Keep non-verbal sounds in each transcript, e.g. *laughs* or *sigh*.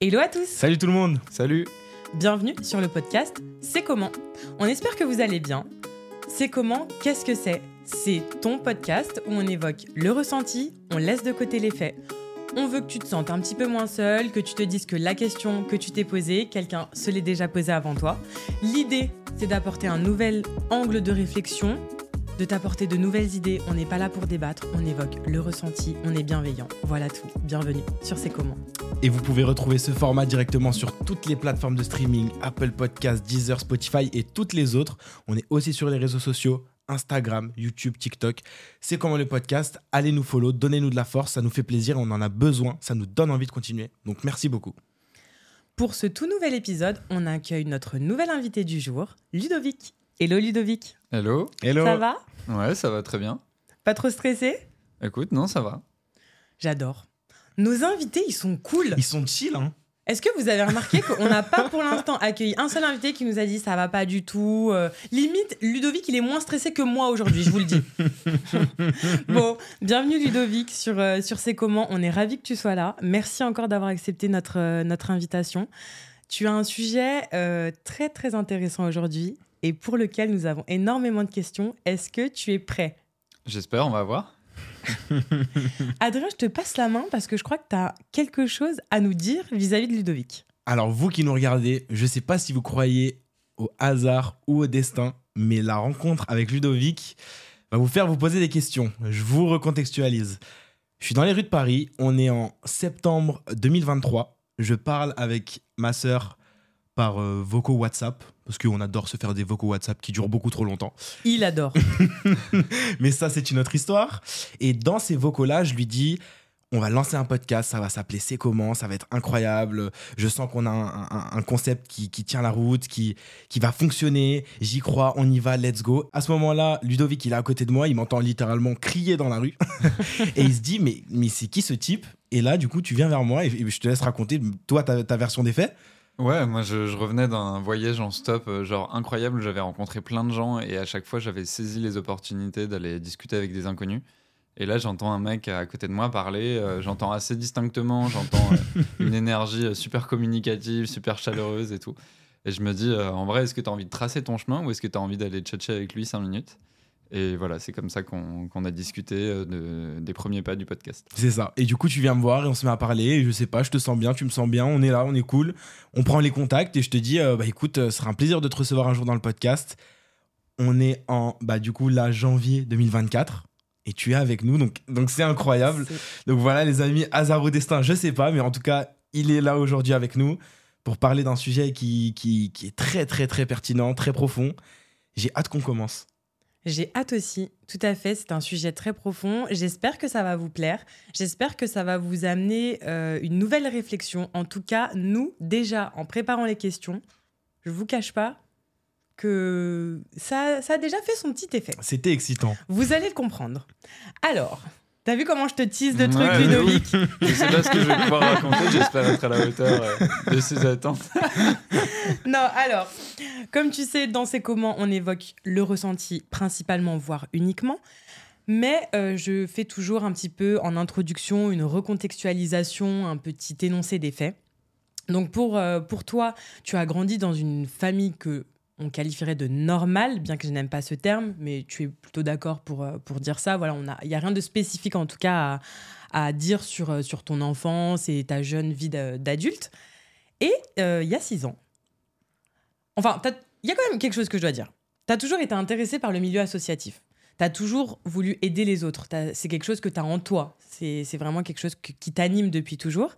Hello à tous Salut tout le monde Salut Bienvenue sur le podcast C'est comment? On espère que vous allez bien. C'est comment? Qu'est-ce que c'est? C'est ton podcast où on évoque le ressenti, on laisse de côté les faits. On veut que tu te sentes un petit peu moins seul, que tu te dises que la question que tu t'es posée, quelqu'un se l'est déjà posée avant toi. L'idée, c'est d'apporter un nouvel angle de réflexion, de t'apporter de nouvelles idées. On n'est pas là pour débattre, on évoque le ressenti, on est bienveillant. Voilà tout. Bienvenue sur C'est comment. Et vous pouvez retrouver ce format directement sur toutes les plateformes de streaming, Apple Podcasts, Deezer, Spotify et toutes les autres. On est aussi sur les réseaux sociaux, Instagram, YouTube, TikTok. C'est comment le podcast. Allez nous follow, donnez-nous de la force, ça nous fait plaisir, on en a besoin, ça nous donne envie de continuer. Donc merci beaucoup. Pour ce tout nouvel épisode, on accueille notre nouvel invité du jour, Ludovic. Hello Ludovic. Hello. Hello. Ça va? Ouais, ça va très bien. Pas trop stressé? Écoute, non, ça va. J'adore. Nos invités, ils sont cool. Ils sont chill, hein Est-ce que vous avez remarqué *laughs* qu'on n'a pas pour l'instant accueilli un seul invité qui nous a dit ça va pas du tout euh, Limite, Ludovic, il est moins stressé que moi aujourd'hui, je vous le dis. *laughs* bon, bienvenue Ludovic sur, euh, sur C'est comment. On est ravis que tu sois là. Merci encore d'avoir accepté notre, euh, notre invitation. Tu as un sujet euh, très très intéressant aujourd'hui et pour lequel nous avons énormément de questions. Est-ce que tu es prêt? J'espère, on va voir. *laughs* Adrien, je te passe la main parce que je crois que tu as quelque chose à nous dire vis-à-vis de Ludovic. Alors vous qui nous regardez, je sais pas si vous croyez au hasard ou au destin, mais la rencontre avec Ludovic va vous faire vous poser des questions. Je vous recontextualise. Je suis dans les rues de Paris, on est en septembre 2023. Je parle avec ma sœur par euh, vocaux WhatsApp, parce qu'on adore se faire des vocaux WhatsApp qui durent beaucoup trop longtemps. Il adore. *laughs* Mais ça, c'est une autre histoire. Et dans ces vocaux-là, je lui dis on va lancer un podcast, ça va s'appeler C'est comment, ça va être incroyable. Je sens qu'on a un, un- un concept qui, qui tient la route, qui, qui va fonctionner. J'y crois, on y va, let's go. À ce moment-là, Ludovic, il est à côté de moi, il m'entend littéralement crier dans la rue. *laughs* et il se dit mais, mais c'est qui ce type? Et là, du coup, tu viens vers moi et, et je te laisse raconter, toi, ta, ta version des faits. Ouais, moi je, je revenais d'un voyage en stop, euh, genre incroyable, j'avais rencontré plein de gens et à chaque fois j'avais saisi les opportunités d'aller discuter avec des inconnus. Et là j'entends un mec à côté de moi parler, euh, j'entends assez distinctement, j'entends euh, *laughs* une énergie super communicative, super chaleureuse et tout. Et je me dis, en vrai, est-ce que tu as envie de tracer ton chemin ou est-ce que tu as envie d'aller tchatcher avec lui 5 minutes? Et voilà, c'est comme ça qu'on a discuté euh, de- des premiers pas du podcast. C'est ça. Et du coup, tu viens me voir et on se met à parler. Et je sais pas, je te sens bien, tu me sens bien, on est là, on est cool. On prend les contacts et je te dis, euh, bah écoute, euh, ce sera un plaisir de te recevoir un jour dans le podcast. On est en, bah du coup, là, janvier 2024. Et tu es avec nous, donc donc c'est incroyable. Donc voilà, les amis, hasard ou destin, je sais pas, mais en tout cas, il est là aujourd'hui avec nous pour parler d'un sujet qui, qui, qui est très, très, très pertinent, très profond. J'ai hâte qu'on commence. J'ai hâte aussi, tout à fait. C'est un sujet très profond. J'espère que ça va vous plaire. J'espère que ça va vous amener euh, une nouvelle réflexion. En tout cas, nous, déjà, en préparant les questions, je vous cache pas que ça, ça a déjà fait son petit effet. C'était excitant. Vous allez le comprendre. Alors, t'as vu comment je te tease de trucs, Ouais, Ludovic Je sais pas ce que je vais pouvoir raconter, j'espère être à la hauteur euh, de ses attentes. *laughs* Non, alors, comme tu sais, dans ces comment, on évoque le ressenti principalement, voire uniquement. Mais euh, je fais toujours un petit peu en introduction une recontextualisation, un petit énoncé des faits. Donc pour, euh, pour toi, tu as grandi dans une famille que on qualifierait de normale, bien que je n'aime pas ce terme, mais tu es plutôt d'accord pour, euh, pour dire ça. Voilà, il n'y a rien de spécifique en tout cas à, dire sur, euh, sur ton enfance et ta jeune vie d'a- d'adulte. Et euh, il y a six ans, Enfin, il y a quand même quelque chose que je dois dire. Tu as toujours été intéressé par le milieu associatif. Tu as toujours voulu aider les autres. C'est quelque chose que tu as en toi. C'est vraiment quelque chose qui t'anime depuis toujours.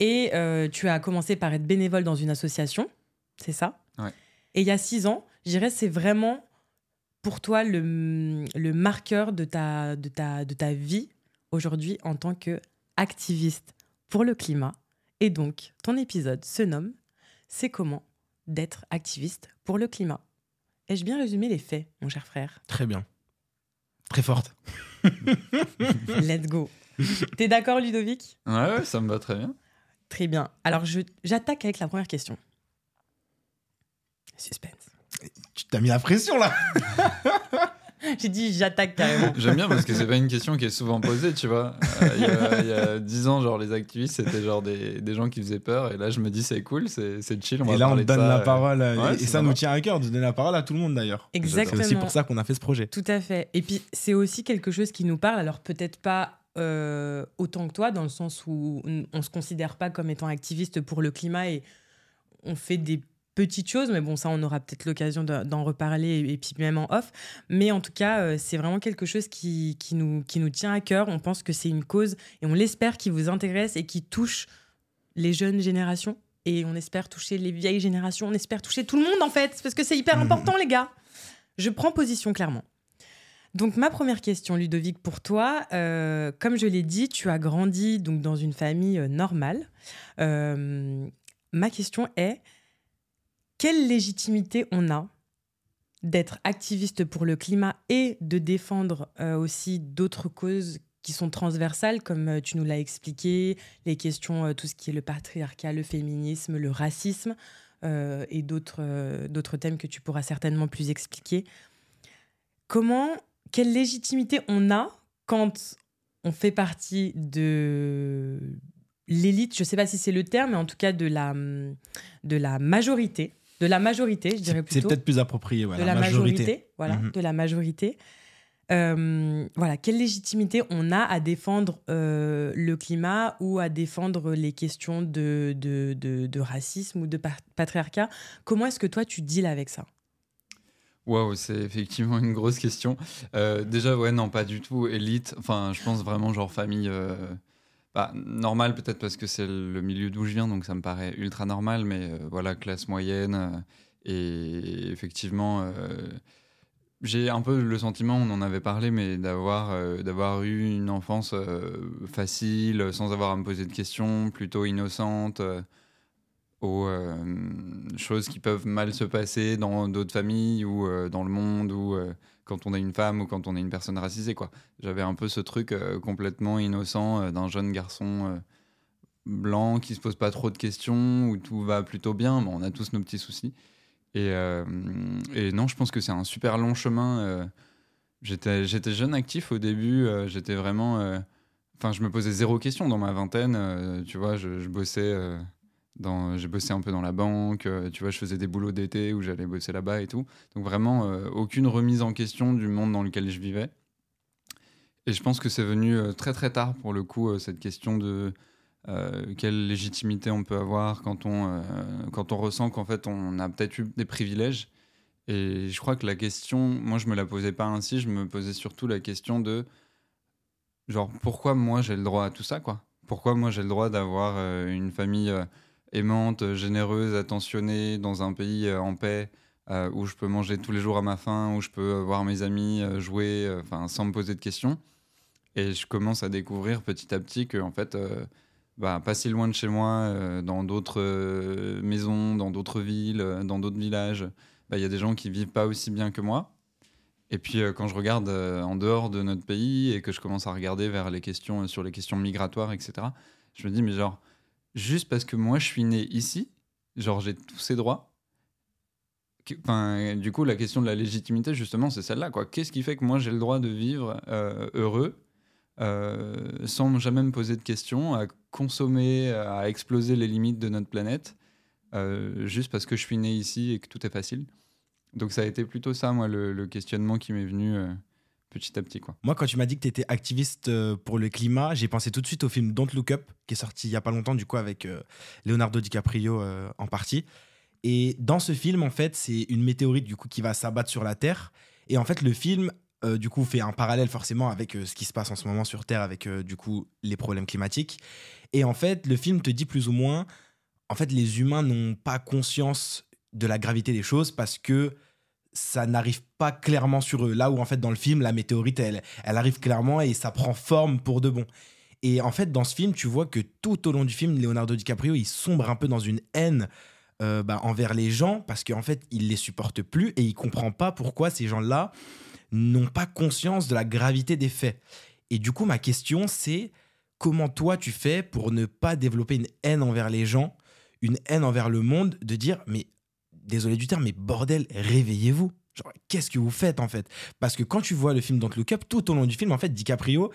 Et euh, tu as commencé par être bénévole dans une association. C'est ça? Et il y a six ans, je dirais, c'est vraiment pour toi le, le marqueur de ta, de ta, de ta vie aujourd'hui en tant qu'activiste pour le climat. Et donc, ton épisode se nomme C'est comment d'être activiste pour le climat. Ai-je bien résumé les faits, mon cher frère? Très bien. Très forte. *laughs* Let's go. T'es d'accord, Ludovic? Ouais, ouais, ça me va très bien. Très bien. Alors, j'attaque avec la première question. Suspense. Tu t'as mis la pression là *laughs* J'ai dit j'attaque carrément. J'aime bien parce que c'est pas une question qui est souvent posée, tu vois. Euh, Il y a- il y, a dix ans, genre les activistes, c'était genre des, des gens qui faisaient peur. Et là, je me dis, c'est cool, c'est c'est chill. On va Et là, on donne ça, la euh. parole. euh, Ouais, et c'est ça nous tient à cœur de donner la parole à tout le monde d'ailleurs. C'est Exactement. aussi pour ça qu'on a fait ce projet. Tout à fait. Et puis, c'est aussi quelque chose qui nous parle, alors peut-être pas euh, autant que toi, dans le sens où on ne se considère pas comme étant activiste pour le climat et on fait des petites choses, mais bon, ça, on aura peut-être l'occasion de- d'en reparler et, puis même en off. Mais en tout cas, euh, c'est vraiment quelque chose qui, qui, nous, qui nous tient à cœur. On pense que c'est une cause et on l'espère qui vous intéresse et qui touche les jeunes générations. Et on espère toucher les vieilles générations, on espère toucher tout le monde en fait, parce que c'est hyper Mhm. important, les gars. Je prends position clairement. Donc ma première question, Ludovic, pour toi, euh, comme je l'ai dit, tu as grandi donc dans une famille euh, normale. Euh, ma question est quelle légitimité on a d'être activiste pour le climat et de défendre euh, aussi d'autres causes qui sont transversales, comme euh, tu nous l'as expliqué, les questions, euh, tout ce qui est le patriarcat, le féminisme, le racisme et d'autres d'autres thèmes que tu pourras certainement plus expliquer. Comment, quelle légitimité on a quand on fait partie de l'élite, je ne sais pas si c'est le terme, mais en tout cas de la, de la majorité, de la majorité, je dirais C'est c'est plutôt peut-être plus approprié. ouais, de la majorité, voilà, Mhm. de la majorité. Euh, voilà, quelle légitimité on a à défendre euh, le climat ou à défendre les questions de, de, de- de racisme ou de pa- patriarcat? Comment est-ce que toi tu deals avec ça? Waouh, c'est effectivement une grosse question. Euh, déjà, ouais, non, pas du tout élite. Enfin, je pense vraiment genre famille euh, bah, normale, peut-être parce que c'est le milieu d'où je viens, donc ça me paraît ultra normal, mais euh, voilà, classe moyenne. euh, et effectivement, euh, j'ai un peu le sentiment, on en avait parlé, mais d'avoir eu une enfance facile, sans avoir à me poser de questions, plutôt innocente. aux choses qui peuvent mal se passer dans d'autres familles ou dans le monde ou quand on est une femme ou quand on est une personne racisée quoi. J'avais un peu ce truc euh, complètement innocent euh, d'un jeune garçon euh, blanc qui se pose pas trop de questions où tout va plutôt bien, mais on a tous nos petits soucis. Et, non, je pense que c'est un super long chemin. J'étais jeune actif au début, j'étais vraiment Enfin, je me posais zéro question dans ma vingtaine. tu vois, je, bossais j'ai bossé un peu dans la banque. euh, tu vois, je faisais des boulots d'été où j'allais bosser là-bas et tout. Donc vraiment, euh, aucune remise en question du monde dans lequel je vivais. Et je pense que c'est venu euh, très très tard pour le coup euh, cette question de euh, quelle légitimité on peut avoir quand on euh, quand on ressent qu'en fait on a peut-être eu des privilèges. Et je crois que la question, moi je me la posais pas ainsi, je me posais surtout la question de genre pourquoi moi j'ai le droit à tout ça quoi? Pourquoi moi j'ai le droit d'avoir euh, une famille euh, aimante, généreuse, attentionnée dans un pays euh, en paix euh, où je peux manger tous les jours à ma faim, où je peux euh, voir mes amis jouer, enfin sans me poser de questions. Et je commence à découvrir petit à petit que en fait, bah, pas si loin de chez moi, dans d'autres maisons, dans d'autres villes, dans d'autres villages, bah, il y a des gens qui vivent pas aussi bien que moi. Et puis quand je regarde en dehors de notre pays et que je commence à regarder vers les questions sur les questions migratoires, etc. Je me dis mais genre juste parce que moi je suis né ici, genre j'ai tous ces droits. du coup, la question de la légitimité, justement, c'est celle-là. Qu'est-ce qui fait que moi j'ai le droit de vivre euh, heureux euh, sans jamais me poser de questions, à consommer, à exploser les limites de notre planète, euh, juste parce que je suis né ici et que tout est facile? Donc ça a été plutôt ça, moi, le, questionnement qui m'est venu petit à petit. Quoi. Moi, quand tu m'as dit que tu étais activiste euh, pour le climat, j'ai pensé tout de suite au film Don't Look Up, qui est sorti il y a pas longtemps, du coup, avec euh, Leonardo DiCaprio euh, en partie. Et dans ce film, en fait, c'est une météorite du coup qui va s'abattre sur la Terre. Et en fait, le film, du coup, fait un parallèle forcément avec ce qui se passe en ce moment sur Terre, avec du coup les problèmes climatiques. Et en fait, le film te dit plus ou moins, en fait, les humains n'ont pas conscience de la gravité des choses parce que ça n'arrive pas clairement sur eux. Là où en fait dans le film, la météorite, elle, elle arrive clairement et ça prend forme pour de bon. Et en fait, dans ce film, tu vois que tout au long du film, Leonardo DiCaprio, il sombre un peu dans une haine euh, bah, envers les gens parce qu'en fait, il les supporte plus et il comprend pas pourquoi ces gens-là n'ont pas conscience de la gravité des faits. Et du coup, ma question, c'est comment toi tu fais pour ne pas développer une haine envers les gens, une haine envers le monde, de dire, mais désolé du terme, mais bordel, réveillez-vous. Qu'est-ce que vous faites en fait? Parce que quand tu vois le film Don't Look Up, tout au long du film, en fait, DiCaprio,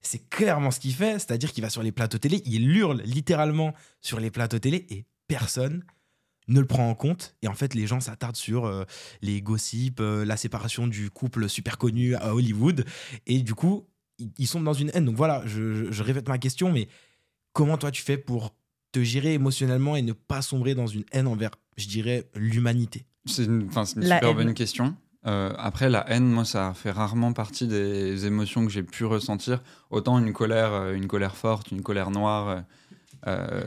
c'est clairement ce qu'il fait, c'est-à-dire qu'il va sur les plateaux télé, il hurle littéralement sur les plateaux télé et personne ne le prend en compte. Et en fait, les gens s'attardent sur euh, les gossips, euh, la séparation du couple super connu à Hollywood. Et du coup, ils, sont dans une haine. Donc voilà, je- je répète ma question, mais comment toi tu fais pour te gérer émotionnellement et ne pas sombrer dans une haine envers, je dirais, l'humanité C'est une, c'est super haine. bonne question. Euh, après, la haine, moi, ça fait rarement partie des émotions que j'ai pu ressentir. Autant une colère, euh, une colère forte, une colère noire euh,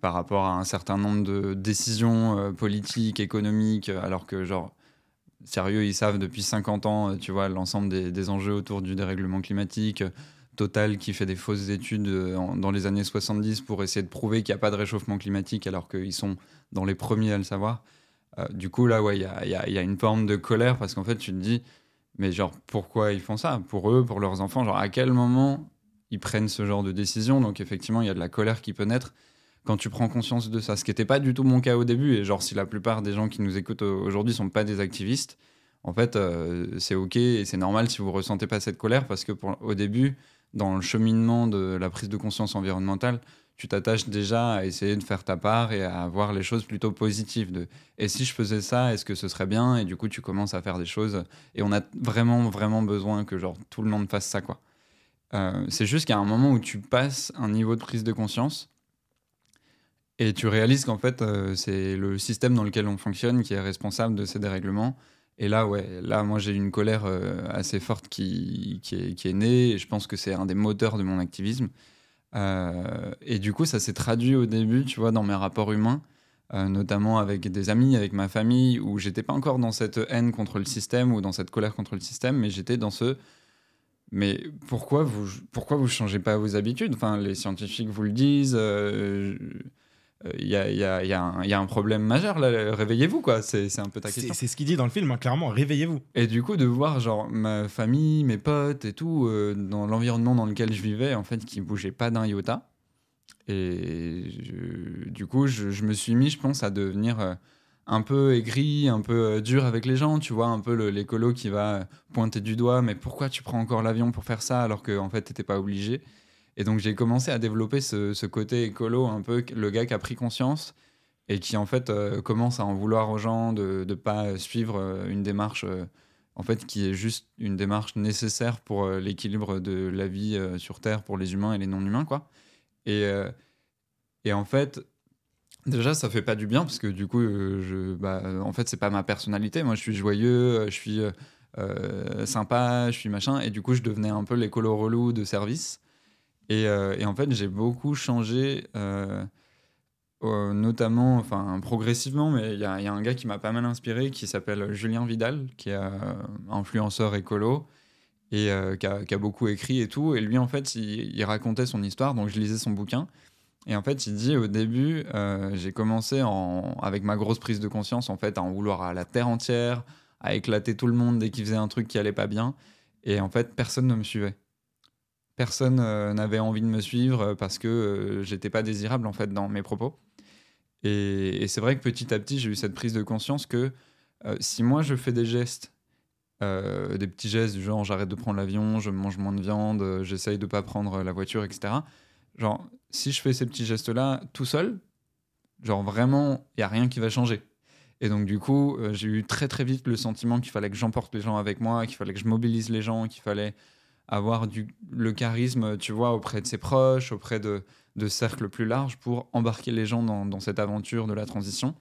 par rapport à un certain nombre de décisions euh, politiques, économiques, alors que, genre, sérieux, ils savent depuis 50 ans, tu vois, l'ensemble des, des enjeux autour du dérèglement climatique. Euh, Total qui fait des fausses études euh, dans les années 70 pour essayer de prouver qu'il n'y a pas de réchauffement climatique alors qu'ils sont dans les premiers à le savoir. Euh, du coup, là, ouais, il y a, il y a- y a une forme de colère parce qu'en fait, tu te dis, mais genre, pourquoi ils font ça? Pour eux, pour leurs enfants, genre, à quel moment ils prennent ce genre de décision? Donc, effectivement, il y a de la colère qui peut naître quand tu prends conscience de ça. Ce qui n'était pas du tout mon cas au début. Et genre, si la plupart des gens qui nous écoutent au- aujourd'hui sont pas des activistes, en fait, euh, c'est OK et c'est normal si vous ressentez pas cette colère parce que au début, dans le cheminement de la prise de conscience environnementale, tu t'attaches déjà à essayer de faire ta part et à voir les choses plutôt positives. De, et si je faisais ça, est-ce que ce serait bien? Et du coup, tu commences à faire des choses. Et on a vraiment, vraiment besoin que genre, tout le monde fasse ça. Euh, c'est juste a un moment où tu passes un niveau de prise de conscience et tu réalises qu'en fait, euh, c'est le système dans lequel on fonctionne qui est responsable de ces dérèglements. Et là, ouais, là, moi, j'ai une colère euh, assez forte qui, qui, est, qui est née. Et je pense que c'est un des moteurs de mon activisme. Euh, et du coup, ça s'est traduit au début, tu vois, dans mes rapports humains, euh, notamment avec des amis, avec ma famille, où j'étais pas encore dans cette haine contre le système ou dans cette colère contre le système, mais j'étais dans ce. Mais pourquoi vous pourquoi vous changez pas vos habitudes? Enfin, les scientifiques vous le disent. Il y, a, il y a- il y a un- il y a un problème majeur là. Réveillez-vous quoi. C'est c'est un peu ta C'est question. c'est ce qu'il dit dans le film, hein, clairement, réveillez-vous. Et du coup, de voir genre ma famille, mes potes et tout, euh, dans l'environnement dans lequel je vivais, en fait, qui bougeait pas d'un iota. Et je- du coup, je, je me suis mis, je pense, à devenir euh, un peu aigri, un peu euh, dur avec les gens, tu vois, un peu le- l'écolo qui va pointer du doigt, mais pourquoi tu prends encore l'avion pour faire ça alors qu'en en fait, t'étais pas obligé Et donc, j'ai commencé à développer ce, côté écolo, un peu le gars qui a pris conscience et qui en fait euh, commence à en vouloir aux gens de ne pas suivre euh, une démarche euh, en fait qui est juste une démarche nécessaire pour l'équilibre de la vie sur Terre pour les humains et les non-humains quoi. Et, et en fait déjà ça fait pas du bien parce que du coup je bah, en fait c'est pas ma personnalité. Moi je suis joyeux je suis sympa je suis machin. Et du coup je devenais un peu l'écolo relou de service et, euh, et en fait j'ai beaucoup changé euh, notamment, enfin progressivement, mais il y, a un gars qui m'a pas mal inspiré qui s'appelle Julien Vidal, qui est euh, influenceur écolo et qui, a, beaucoup écrit et tout. Et lui, en fait, il, racontait son histoire, donc je lisais son bouquin. Et en fait, il dit au début, j'ai commencé en, avec ma grosse prise de conscience, en fait, à en vouloir à la terre entière, à éclater tout le monde dès qu'il faisait un truc qui allait pas bien. Et en fait, personne ne me suivait. Personne euh, n'avait envie de me suivre euh, parce que euh, j'étais pas désirable en fait dans mes propos. Et, c'est vrai que petit à petit, j'ai eu cette prise de conscience que si moi je fais des gestes, des petits gestes du genre j'arrête de prendre l'avion, je mange moins de viande, j'essaye de pas prendre la voiture, etc. Genre, si je fais ces petits gestes-là tout seul, genre vraiment, il y a rien qui va changer. Et donc du coup, j'ai eu très très vite le sentiment qu'il fallait que j'emporte les gens avec moi, qu'il fallait que je mobilise les gens, qu'il fallait avoir le charisme, tu vois, auprès de ses proches, auprès de, de cercles plus larges pour embarquer les gens dans, cette aventure de la transition.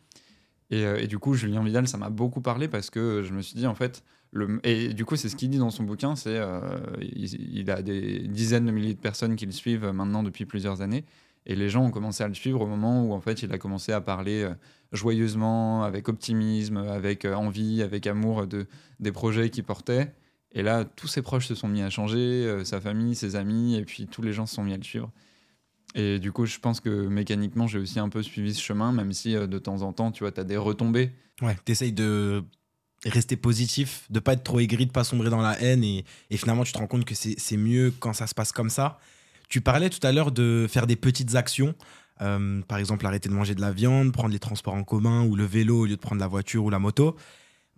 Et, euh, et du coup, Julien Vidal, ça m'a beaucoup parlé parce que je me suis dit, en fait, le, et du coup, c'est ce qu'il dit dans son bouquin, c'est euh, il, il a des dizaines de milliers de personnes qui le suivent maintenant depuis plusieurs années. Et les gens ont commencé à le suivre au moment où, en fait, il a commencé à parler euh, joyeusement, avec optimisme, avec euh, envie, avec amour de, des projets qu'il portait. Et là, tous ses proches se sont mis à changer, euh, sa famille, ses amis, et puis tous les gens se sont mis à le suivre. Et du coup, je pense que mécaniquement, j'ai aussi un peu suivi ce chemin, même si euh, de temps en temps, tu vois, tu as des retombées. Ouais, t'essayes de rester positif, de pas être trop aigri, de pas sombrer dans la haine, et, finalement, tu te rends compte que c'est c'est mieux quand ça se passe comme ça. Tu parlais tout à l'heure de faire des petites actions, euh, par exemple arrêter de manger de la viande, prendre les transports en commun ou le vélo au lieu de prendre la voiture ou la moto.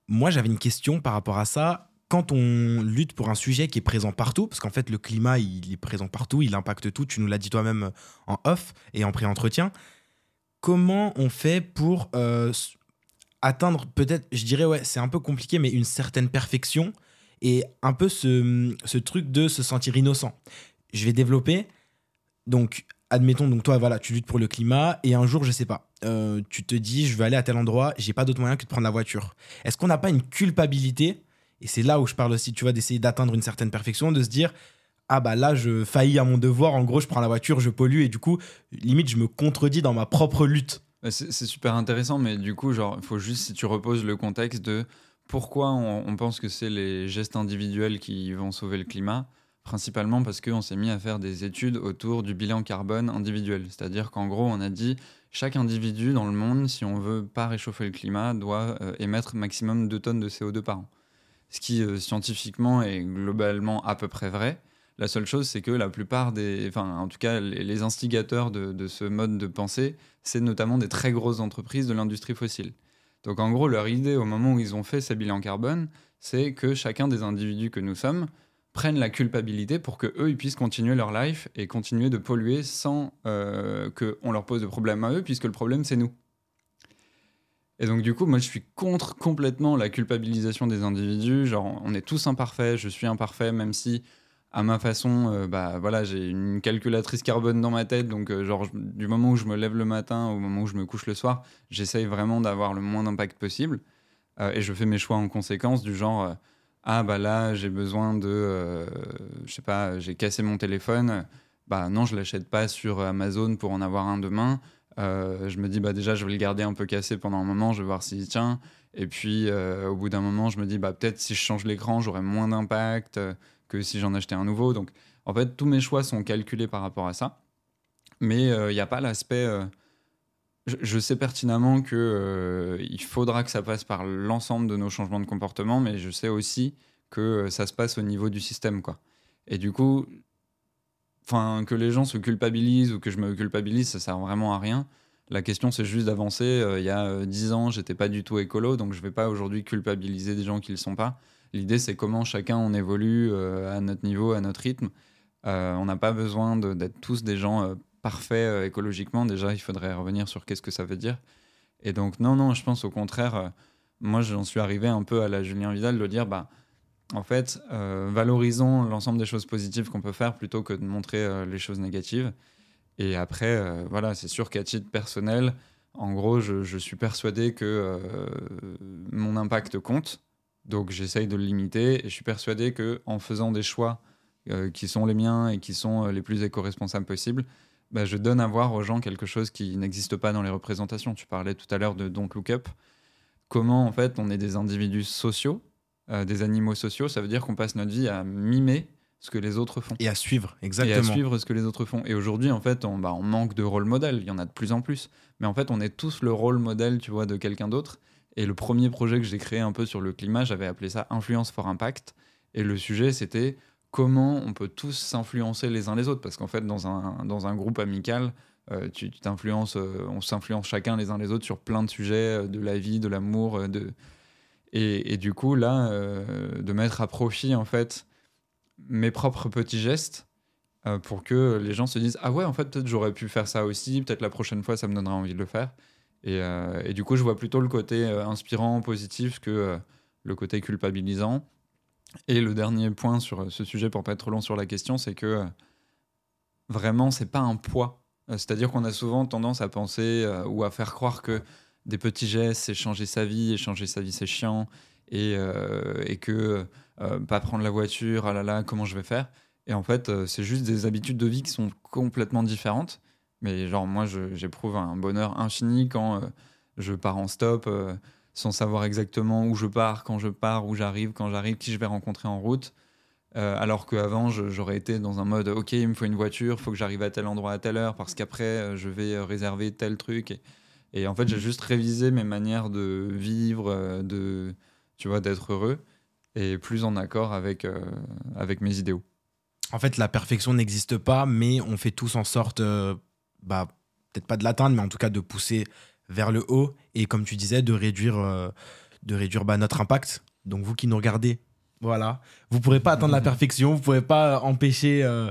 moi, j'avais une question par rapport à ça. Quand on lutte pour un sujet qui est présent partout, parce qu'en fait, le climat, il est présent partout, il impacte tout, tu nous l'as dit toi-même en off et en pré-entretien, comment on fait pour euh, atteindre, peut-être, je dirais, ouais, c'est un peu compliqué, mais une certaine perfection et un peu ce, truc de se sentir innocent. Je vais développer. Donc, admettons, donc toi, voilà, tu luttes pour le climat et un jour, je sais pas, euh, tu te dis, je vais aller à tel endroit, j'ai pas d'autre moyen que de prendre la voiture. Est-ce qu'on n'a pas une culpabilité Et c'est là où je parle aussi, tu vois, d'essayer d'atteindre une certaine perfection, de se dire, ah bah là, je faillis à mon devoir, en gros, je prends la voiture, je pollue et du coup, limite, je me contredis dans ma propre lutte. C'est super intéressant, mais du coup, genre, il faut juste, si tu reposes le contexte de pourquoi on, pense que c'est les gestes individuels qui vont sauver le climat Principalement parce qu'on s'est mis à faire des études autour du bilan carbone individuel. C'est-à-dire qu'en gros, on a dit chaque individu dans le monde, si on veut pas réchauffer le climat, doit euh, émettre maximum 2 tonnes de CO2 par an. Ce qui, euh, scientifiquement, est globalement à peu près vrai. La seule chose, c'est que la plupart des. Enfin, en tout cas, les, instigateurs de, ce mode de pensée, c'est notamment des très grosses entreprises de l'industrie fossile. Donc en gros, leur idée au moment où ils ont fait ces bilans carbone, c'est que chacun des individus que nous sommes prennent la culpabilité pour que eux ils puissent continuer leur life et continuer de polluer sans euh, qu'on leur pose de problème à eux, puisque le problème c'est nous. Et donc du coup, moi je suis contre complètement la culpabilisation des individus. Genre, on est tous imparfaits, je suis imparfait, même si à ma façon, euh, bah voilà, j'ai une calculatrice carbone dans ma tête, donc euh, genre du moment où je me lève le matin au moment où je me couche le soir, j'essaye vraiment d'avoir le moins d'impact possible euh, et je fais mes choix en conséquence du genre ah bah là j'ai besoin de je sais pas, j'ai cassé mon téléphone, bah non je l'achète pas sur Amazon pour en avoir un demain. Je me dis bah déjà je vais le garder un peu cassé pendant un moment, je vais voir s'il tient. Et puis au bout d'un moment je me dis bah peut-être si je change l'écran j'aurai moins d'impact que si j'en achetais un nouveau. Donc, en fait, tous mes choix sont calculés par rapport à ça. Mais il euh, n'y a pas l'aspect. Euh, je, sais pertinemment que euh, il faudra que ça passe par l'ensemble de nos changements de comportement, mais je sais aussi que ça se passe au niveau du système, quoi. Et du coup, enfin, que les gens se culpabilisent ou que je me culpabilise, ça sert vraiment à rien. La question, c'est juste d'avancer. il y a dix ans, j'étais pas du tout écolo, donc je vais pas aujourd'hui culpabiliser des gens qui le sont pas. L'idée, c'est comment chacun on évolue euh, à notre niveau, à notre rythme. Euh, on n'a pas besoin d'être tous des gens euh, parfaits écologiquement. Déjà, il faudrait revenir sur qu'est-ce que ça veut dire. Et donc, non, non, je pense au contraire, moi, j'en suis arrivé un peu à la Julien Vidal de dire, bah, en fait, valorisons l'ensemble des choses positives qu'on peut faire plutôt que de montrer les choses négatives. Et après, voilà, c'est sûr qu'à titre personnel, en gros, je, suis persuadé que mon impact compte. Donc j'essaye de le limiter et je suis persuadé que en faisant des choix euh, qui sont les miens et qui sont euh, les plus éco-responsables possibles, bah, je donne à voir aux gens quelque chose qui n'existe pas dans les représentations. Tu parlais tout à l'heure de Don't Look Up. Comment en fait on est des individus sociaux, euh, des animaux sociaux, ça veut dire qu'on passe notre vie à mimer ce que les autres font. Et à suivre, exactement. Et à suivre ce que les autres font. Et aujourd'hui, en fait, on, bah, on manque de rôle modèle. Il y en a de plus en plus. Mais en fait, on est tous le rôle modèle, tu vois, de quelqu'un d'autre. Et le premier projet que j'ai créé un peu sur le climat, j'avais appelé ça Influence for Impact. Et le sujet, c'était comment on peut tous s'influencer les uns les autres. Parce qu'en fait, dans un, dans un groupe amical, euh, tu t'influences, euh, on s'influence chacun les uns les autres sur plein de sujets, euh, de la vie, de l'amour. de... Et, et, du coup, là, de mettre à profit, en fait, mes propres petits gestes pour que les gens se disent Ah ouais, en fait, peut-être j'aurais pu faire ça aussi, peut-être la prochaine fois, ça me donnera envie de le faire. Euh, et, du coup, je vois plutôt le côté euh, inspirant, positif que euh, le côté culpabilisant. Et le dernier point sur ce sujet, pour pas être trop long sur la question, c'est que vraiment, c'est pas un poids. C'est-à-dire qu'on a souvent tendance à penser ou à faire croire que des petits gestes, c'est changer sa vie, et changer sa vie, c'est chiant, et, et que pas prendre la voiture, ah là là, comment je vais faire? Et en fait, c'est juste des habitudes de vie qui sont complètement différentes. Mais genre, moi, j'éprouve un bonheur infini quand euh, je pars en stop euh, sans savoir exactement où je pars, quand je pars, où j'arrive, quand j'arrive, qui je vais rencontrer en route. Euh, alors qu'avant, j'aurais été dans un mode OK, il me faut une voiture, il faut que j'arrive à tel endroit à telle heure parce qu'après, je vais réserver tel truc. Et, et en fait, j'ai juste révisé mes manières de vivre, de, tu vois, d'être heureux et plus en accord avec, avec mes idéaux. En fait, la perfection n'existe pas, mais on fait tous en sorte bah, peut-être pas de l'atteindre, mais en tout cas de pousser vers le haut et comme tu disais, de réduire, euh, de réduire bah, notre impact. Donc vous qui nous regardez, voilà, vous pourrez pas atteindre la *laughs* perfection, vous pourrez pas empêcher euh,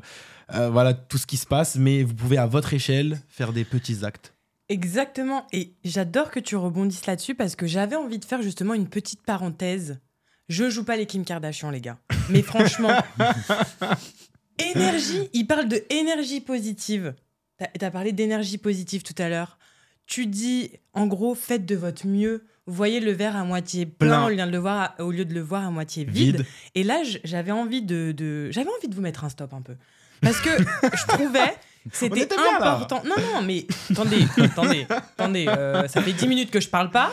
euh, voilà tout ce qui se passe, mais vous pouvez à votre échelle faire des petits actes. Exactement. Et j'adore que tu rebondisses là-dessus parce que j'avais envie de faire justement une petite parenthèse. Je joue pas les Kim Kardashian, les gars. Mais franchement, *laughs* énergie, il parle de énergie positive. T'as as parlé d'énergie positive tout à l'heure. Tu dis, en gros, faites de votre mieux. Voyez le verre à moitié plein, Plein. Au, lieu de le voir à, au lieu de le voir à moitié vide. Vide. Et là, j'avais envie de, de- j'avais envie de vous mettre un stop un peu. Parce que je trouvais c'était bien, important. Non, non, mais attendez, *laughs* attendez, attendez. euh, ça fait 10 minutes que je parle pas.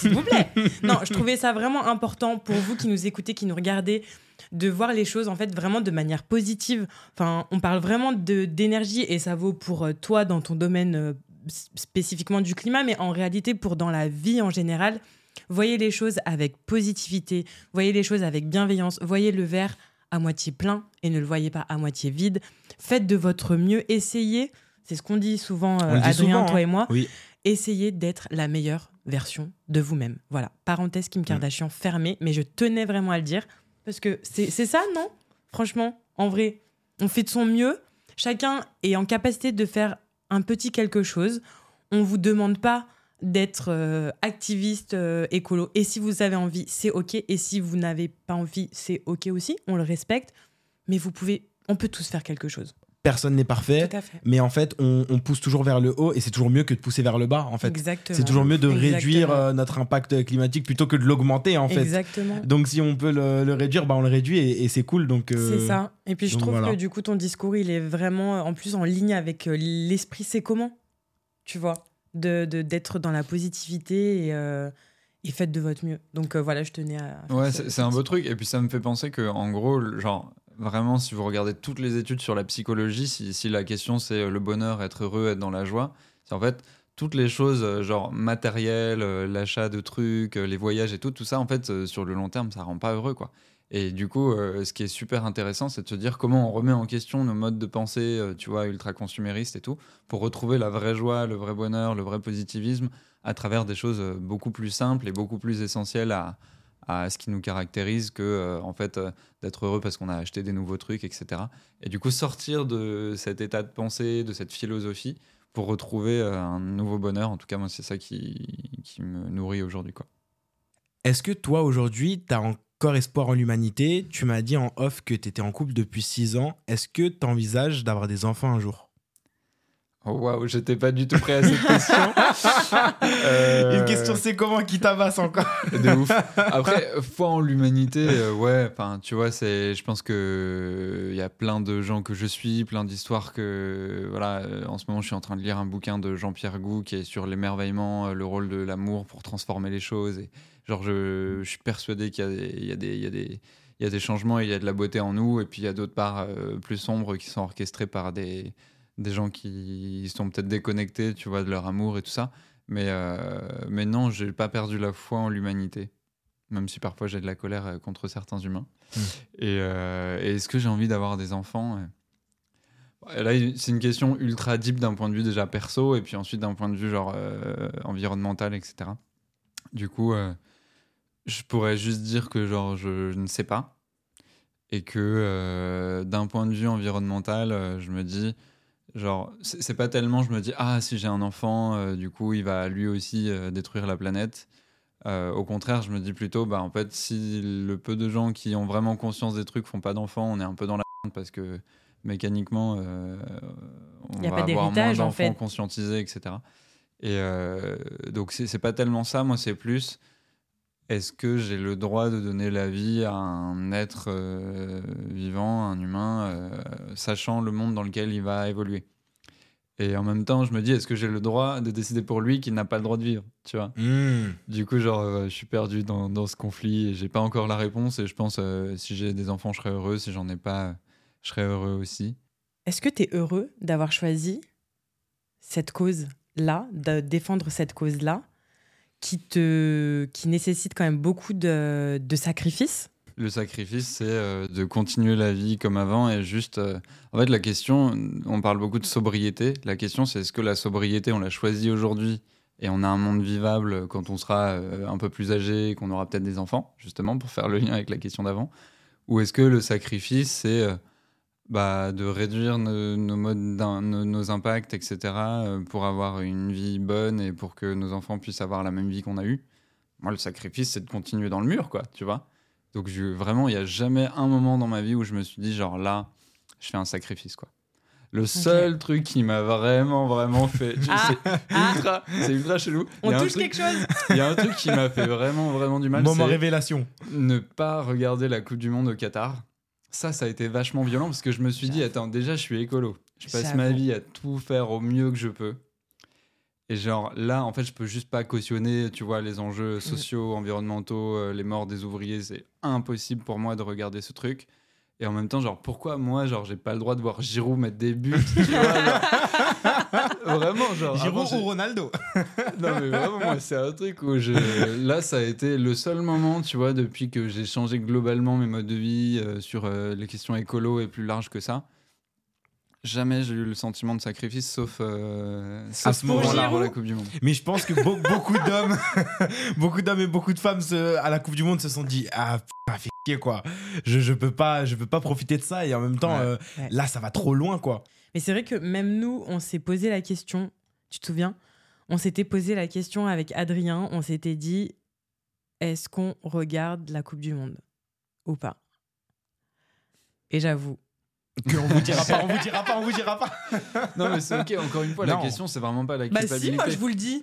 S'il vous plaît. Non, je trouvais ça vraiment important pour vous qui nous écoutez, qui nous regardez, de voir les choses en fait vraiment de manière positive. Enfin, on parle vraiment de d'énergie et ça vaut pour euh, toi dans ton domaine euh, spécifiquement du climat, mais en réalité pour dans la vie en général. Voyez les choses avec positivité, voyez les choses avec bienveillance, voyez le verre à moitié plein et ne le voyez pas à moitié vide. Faites de votre mieux, essayez, c'est ce qu'on dit souvent, euh, dit Adrien, souvent, toi hein. et moi, Oui. essayez d'être la meilleure version de vous-même. Voilà, parenthèse. Kim Kardashian fermée, mais je tenais vraiment à le dire parce que c'est c'est ça, non? Franchement, en vrai, on fait de son mieux. Chacun est en capacité de faire un petit quelque chose. On vous demande pas d'être euh, activiste euh, écolo. Et si vous avez envie, c'est ok. Et si vous n'avez pas envie, c'est ok aussi. On le respecte. Mais vous pouvez, on peut tous faire quelque chose. Personne n'est parfait, Tout à fait. mais en fait, on, on pousse toujours vers le haut et c'est toujours mieux que de pousser vers le bas, en fait. Exactement. C'est toujours mieux de Exactement. réduire euh, notre impact climatique plutôt que de l'augmenter, en fait. Exactement. Donc si on peut le, le réduire, bah, on le réduit et, et c'est cool. Donc, C'est ça. Et puis je trouve voilà. que du coup, ton discours, il est vraiment en plus en ligne avec l'esprit c'est comment, tu vois, de de- d'être dans la positivité et, euh, et faites de votre mieux. Donc euh, voilà, je tenais à. Ouais, ce c'est un beau truc. Et puis ça me fait penser que, en gros, genre, vraiment, si vous regardez toutes les études sur la psychologie, si, si la question c'est euh, le bonheur, être heureux, être dans la joie, c'est en fait toutes les choses, genre matérielles, l'achat de trucs, les voyages et tout, tout ça, en fait, sur le long terme, ça rend pas heureux, quoi. Et du coup, euh, ce qui est super intéressant, c'est de se dire comment on remet en question nos modes de pensée, euh, tu vois, ultra consuméristes et tout, pour retrouver la vraie joie, le vrai bonheur, le vrai positivisme à travers des choses euh, beaucoup plus simples et beaucoup plus essentielles à, à ce qui nous caractérise que en fait d'être heureux parce qu'on a acheté des nouveaux trucs etc et du coup sortir de cet état de pensée de cette philosophie pour retrouver un nouveau bonheur. En tout cas moi c'est ça qui, qui me nourrit aujourd'hui quoi. Est-ce que toi, aujourd'hui, tu as encore espoir en l'humanité Tu m'as dit en off que tu étais en couple depuis 6 ans. Est-ce que tu envisages d'avoir des enfants un jour? Oh waouh j'étais pas du tout prêt à cette question *laughs* Euh, Une question, c'est comment qui tabasse encore *laughs* de ouf. Après, *laughs* foi en l'humanité, euh, ouais, enfin, tu vois, c'est, je pense que il y a plein de gens que je suis, plein d'histoires que, voilà, euh, en ce moment, je suis en train de lire un bouquin de Jean-Pierre Gou qui est sur l'émerveillement, euh, le rôle de l'amour pour transformer les choses. Et genre, je, je suis persuadé qu'il y a des, il y a des, il y a des, changements, il y a de la beauté en nous, et puis il y a d'autres parts euh, plus sombres qui sont orchestrées par des, des gens qui sont peut-être déconnectés, tu vois, de leur amour et tout ça. Mais, euh, mais non, j'ai pas perdu la foi en l'humanité. Même si parfois j'ai de la colère euh, contre certains humains. Mm. Et, euh, et est-ce que j'ai envie d'avoir des enfants euh Là, c'est une question ultra deep d'un point de vue déjà perso, et puis ensuite d'un point de vue genre euh, environnemental, etc. Du coup, je pourrais juste dire que genre je, je ne sais pas. Et que d'un point de vue environnemental, je me dis, genre, c'est pas tellement, je me dis, ah, si j'ai un enfant, euh, du coup, il va lui aussi euh, détruire la planète. Euh, au contraire, je me dis plutôt, bah, en fait, si le peu de gens qui ont vraiment conscience des trucs font pas d'enfants, on est un peu dans la merde parce que mécaniquement, on Y a va pas avoir moins en d'enfants fait. conscientisés, etc. Et donc, c'est c'est pas tellement ça, moi, c'est plus est-ce que j'ai le droit de donner la vie à un être euh, vivant, un humain, euh, sachant le monde dans lequel il va évoluer? Et en même temps, je me dis, est-ce que j'ai le droit de décider pour lui qu'il n'a pas le droit de vivre Tu vois? Hmm. Du coup, genre, euh, je suis perdu dans, dans ce conflit et j'ai pas encore la réponse. Et je pense, euh, si j'ai des enfants, je serai heureux. Si j'en ai pas, je serai heureux aussi. Est-ce que tu es heureux d'avoir choisi cette cause-là, de défendre cette cause-là, qui, te, qui nécessite quand même beaucoup de, sacrifices Le sacrifice, c'est euh, de continuer la vie comme avant et juste. euh, En fait, la question, on parle beaucoup de sobriété. La question, c'est est-ce que la sobriété, on l'a choisie aujourd'hui et on a un monde vivable quand on sera euh, un peu plus âgé qu'on aura peut-être des enfants, justement, pour faire le lien avec la question d'avant? Ou est-ce que le sacrifice, c'est bah, de réduire nos, nos modes nos, nos impacts, etc., euh, pour avoir une vie bonne et pour que nos enfants puissent avoir la même vie qu'on a eue Moi, le sacrifice, c'est de continuer dans le mur, quoi, tu vois Donc, je, vraiment, il n'y a jamais un moment dans ma vie où je me suis dit, genre là, je fais un sacrifice, quoi. Le seul truc qui m'a vraiment, vraiment fait. *laughs* *laughs* Ah, c'est ah. ultra, c'est ultra chelou. Il On y a un touche truc- quelque chose *laughs* il y a un truc qui m'a fait vraiment, vraiment du mal. Moment révélation. ne pas regarder la Coupe du Monde au Qatar. Ça, ça a été vachement violent parce que je me suis dit, attends, déjà, je suis écolo. Je passe ma vie à tout faire au mieux que je peux. Et genre, là, en fait, je peux juste pas cautionner, tu vois, les enjeux sociaux, environnementaux, euh, les morts des ouvriers. C'est impossible pour moi de regarder ce truc. Et en même temps, genre, pourquoi moi, genre, j'ai pas le droit de voir Giroud mettre des buts tu vois, genre. *laughs* *laughs* Vraiment, genre. avant, j'ai- ou Ronaldo *laughs* non mais vraiment moi c'est un truc où je là ça a été le seul moment tu vois depuis que j'ai changé globalement mes modes de vie euh, sur euh, les questions écolo et plus large que ça jamais j'ai eu le sentiment de sacrifice sauf euh, sauf ce moment-là. pour la coupe du monde Mais je pense que beau- beaucoup d'hommes, *laughs* beaucoup d'hommes et beaucoup de femmes se- à la Coupe du Monde se sont dit ah putain, quoi. Je, je peux pas, je peux pas profiter de ça et en même temps Ouais. euh, Ouais. là ça va trop loin quoi. Mais c'est vrai que même nous, on s'est posé la question, tu te souviens? On s'était posé la question avec Adrien, on s'était dit, est-ce qu'on regarde la Coupe du Monde ou pas? Et j'avoue, Que on vous dira pas, on vous dira pas, on vous dira pas. non mais c'est ok encore une fois la question c'est vraiment pas la bah si, culpabilité moi je vous le dis